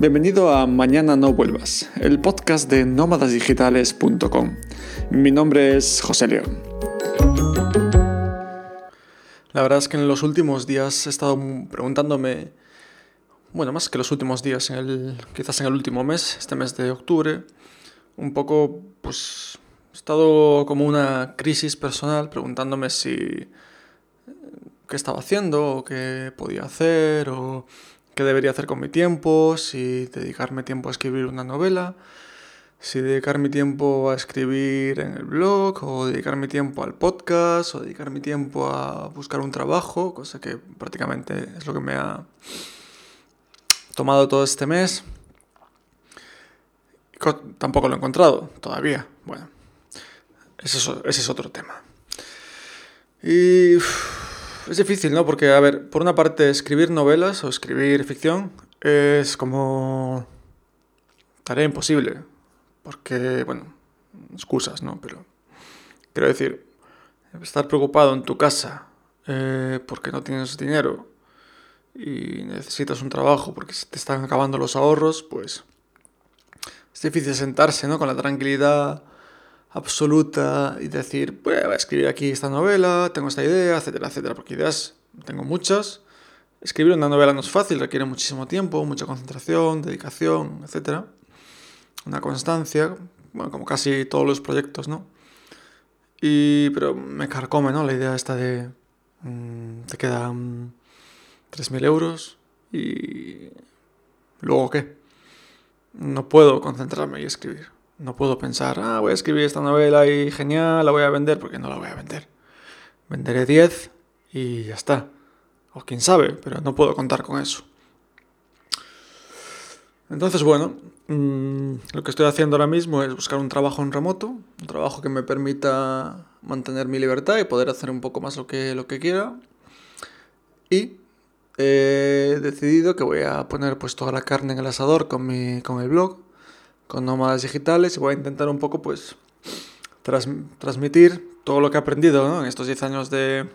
Bienvenido a Mañana no vuelvas, el podcast de nómadasdigitales.com. Mi nombre es José León. La verdad es que en los últimos días he estado preguntándome, bueno, más que los últimos días, en el, quizás en el último mes, este mes de octubre, un poco, pues, he estado como una crisis personal preguntándome si qué estaba haciendo o qué podía hacer o qué debería hacer con mi tiempo, si dedicarme tiempo a escribir una novela, si dedicar mi tiempo a escribir en el blog, o dedicar mi tiempo al podcast, o dedicar mi tiempo a buscar un trabajo, cosa que prácticamente es lo que me ha tomado todo este mes. Tampoco lo he encontrado todavía. Bueno, ese es, otro tema. Y es difícil, ¿no? Porque, a ver, por una parte, escribir novelas o escribir ficción es como tarea imposible. Porque, bueno, excusas, ¿no? Pero, quiero decir, estar preocupado en tu casa eh, porque no tienes dinero y necesitas un trabajo porque se te están acabando los ahorros, pues es difícil sentarse, ¿no? Con la tranquilidad absoluta y decir, voy a escribir aquí esta novela, tengo esta idea, etcétera, etcétera, porque ideas tengo muchas. Escribir una novela no es fácil, requiere muchísimo tiempo, mucha concentración, dedicación, etcétera. Una constancia, bueno, como casi todos los proyectos, ¿no? Y, pero me carcome, ¿no? La idea esta de, mm, te quedan 3.000 euros y luego qué. No puedo concentrarme y escribir. No puedo pensar, ah, voy a escribir esta novela y genial, la voy a vender, porque no la voy a vender. Venderé 10 y ya está. O quién sabe, pero no puedo contar con eso. Entonces, bueno, mm, lo que estoy haciendo ahora mismo es buscar un trabajo en remoto, un trabajo que me permita mantener mi libertad y poder hacer un poco más lo que, lo que quiera. Y he decidido que voy a poner pues toda la carne en el asador con, mi, con el blog con nómadas digitales y voy a intentar un poco pues transmitir todo lo que he aprendido en estos 10 años de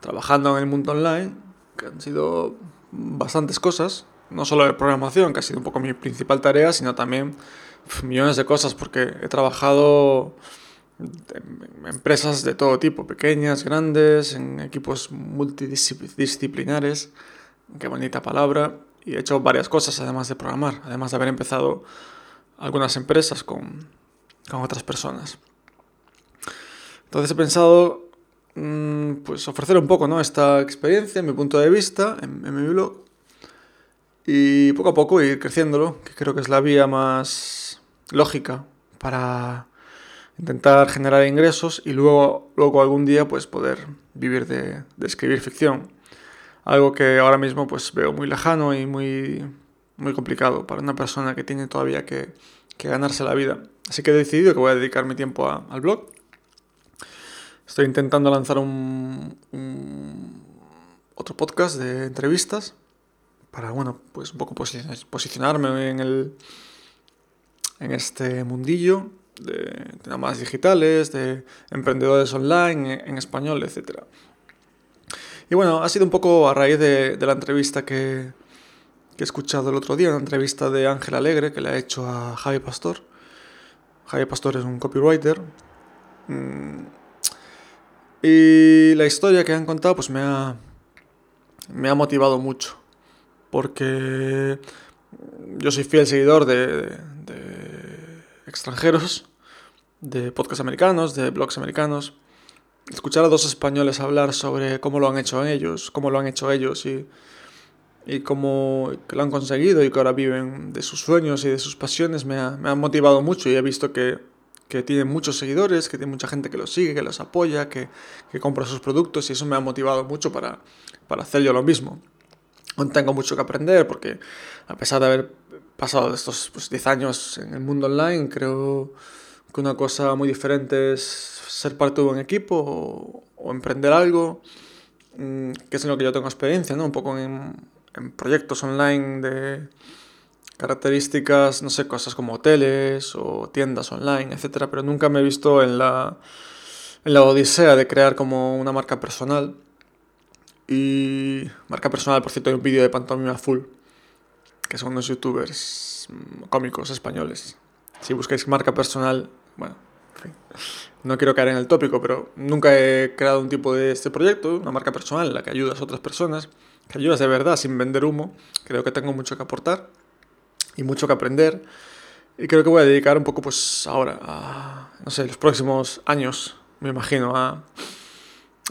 trabajando en el mundo online, que han sido bastantes cosas, no solo de programación, que ha sido un poco mi principal tarea, sino también millones de cosas, porque he trabajado en empresas de todo tipo, pequeñas, grandes, en equipos multidisciplinares, qué bonita palabra, y he hecho varias cosas además de programar, además de haber empezado algunas empresas con, con otras personas. Entonces he pensado mm, pues ofrecer un poco ¿no? esta experiencia, mi punto de vista en, en, mi blog y poco a poco ir creciéndolo, que creo que es la vía más lógica para intentar generar ingresos y luego, luego algún día pues poder vivir de, de escribir ficción algo que ahora mismo pues veo muy lejano y muy, muy complicado para una persona que tiene todavía que, que ganarse la vida. Así que he decidido que voy a dedicar mi tiempo al blog. Estoy intentando lanzar un, otro podcast de entrevistas para, bueno, pues un poco posicionarme en, el, en este mundillo de, de digitales, de emprendedores online en, español, etcétera. Y bueno, ha sido un poco a raíz de, la entrevista que, he escuchado el otro día, una entrevista de Ángel Alegre que le ha hecho a Javi Pastor. Javi Pastor es un copywriter. Mm, y la historia que han contado pues me ha, me ha motivado mucho. Porque yo soy fiel seguidor de, de extranjeros, de podcasts americanos, de blogs americanos escuchar a dos españoles hablar sobre cómo lo han hecho ellos, cómo lo han hecho ellos y, y cómo lo han conseguido y que ahora viven de sus sueños y de sus pasiones me ha, me ha motivado mucho y he visto que, que tienen muchos seguidores, que tiene mucha gente que los sigue, que los apoya, que, que compra sus productos y eso me ha motivado mucho para, para hacer yo lo mismo. Aún tengo mucho que aprender porque a pesar de haber pasado estos 10 pues, años en el mundo online, creo una cosa muy diferente es ser parte de un equipo o, emprender algo, mm, que es en lo que yo tengo experiencia, ¿no? Un poco en, en, proyectos online de características, no sé, cosas como hoteles o tiendas online, etcétera, pero nunca me he visto en la, en la odisea de crear como una marca personal. Y marca personal, por cierto, hay un vídeo de pantomima full que son unos youtubers mm, cómicos españoles. Si buscáis marca personal, bueno, en fin. No quiero caer en el tópico, pero nunca he creado un tipo de este proyecto, una marca personal la que ayudas a otras personas, que ayudas de verdad sin vender humo. Creo que tengo mucho que aportar y mucho que aprender. Y creo que voy a dedicar un poco, pues ahora, a, no sé, los próximos años, me imagino, a,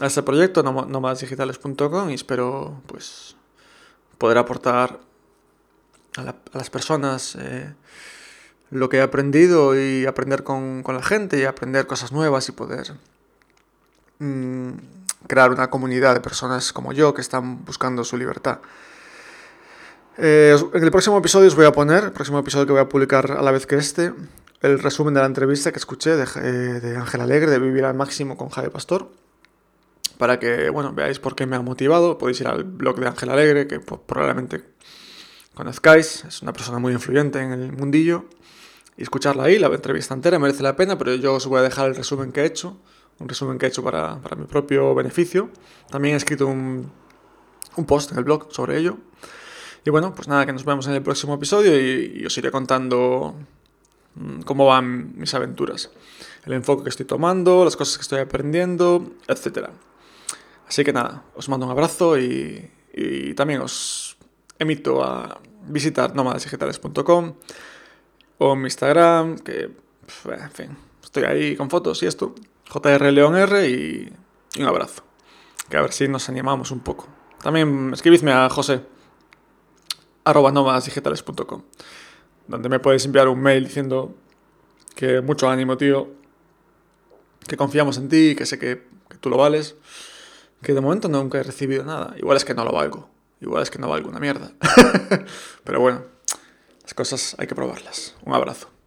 a este proyecto, nomaddigitales.com, y espero, pues, poder aportar a, las personas eh, lo que he aprendido y aprender con, la gente y aprender cosas nuevas y poder mm, crear una comunidad de personas como yo que están buscando su libertad. Eh, en el próximo episodio os voy a poner, el próximo episodio que voy a publicar a la vez que este, el resumen de la entrevista que escuché de, eh, Ángel Alegre, de Vivir al Máximo con Javier Pastor, para que, bueno, veáis por qué me ha motivado. Podéis ir al blog de Ángel Alegre, que probablemente conozcáis, es una persona muy influyente en el mundillo, y escucharla ahí, la entrevista entera, merece la pena, pero yo os voy a dejar el resumen que he hecho, un resumen que he hecho para, para mi propio beneficio. También he escrito un, un post en el blog sobre ello. Y bueno, pues nada, que nos vemos en el próximo episodio y, os iré contando mm, cómo van mis aventuras, el enfoque que estoy tomando, las cosas que estoy aprendiendo, etc. Así que nada, os mando un abrazo y, y también os emito a visitar nomadesdigitales.com o mi Instagram, que, en fin, estoy ahí con fotos y esto, jrleonr y, y un abrazo. Que a ver si nos animamos un poco. También escribidme a José arroba nomadasdigitales.com, donde me podéis enviar un mail diciendo que mucho ánimo, tío, que confiamos en ti, que sé que, que tú lo vales, que de momento nunca he recibido nada. Igual es que no lo valgo, igual es que no valgo una mierda. Pero bueno, las cosas hay que probarlas. Un abrazo.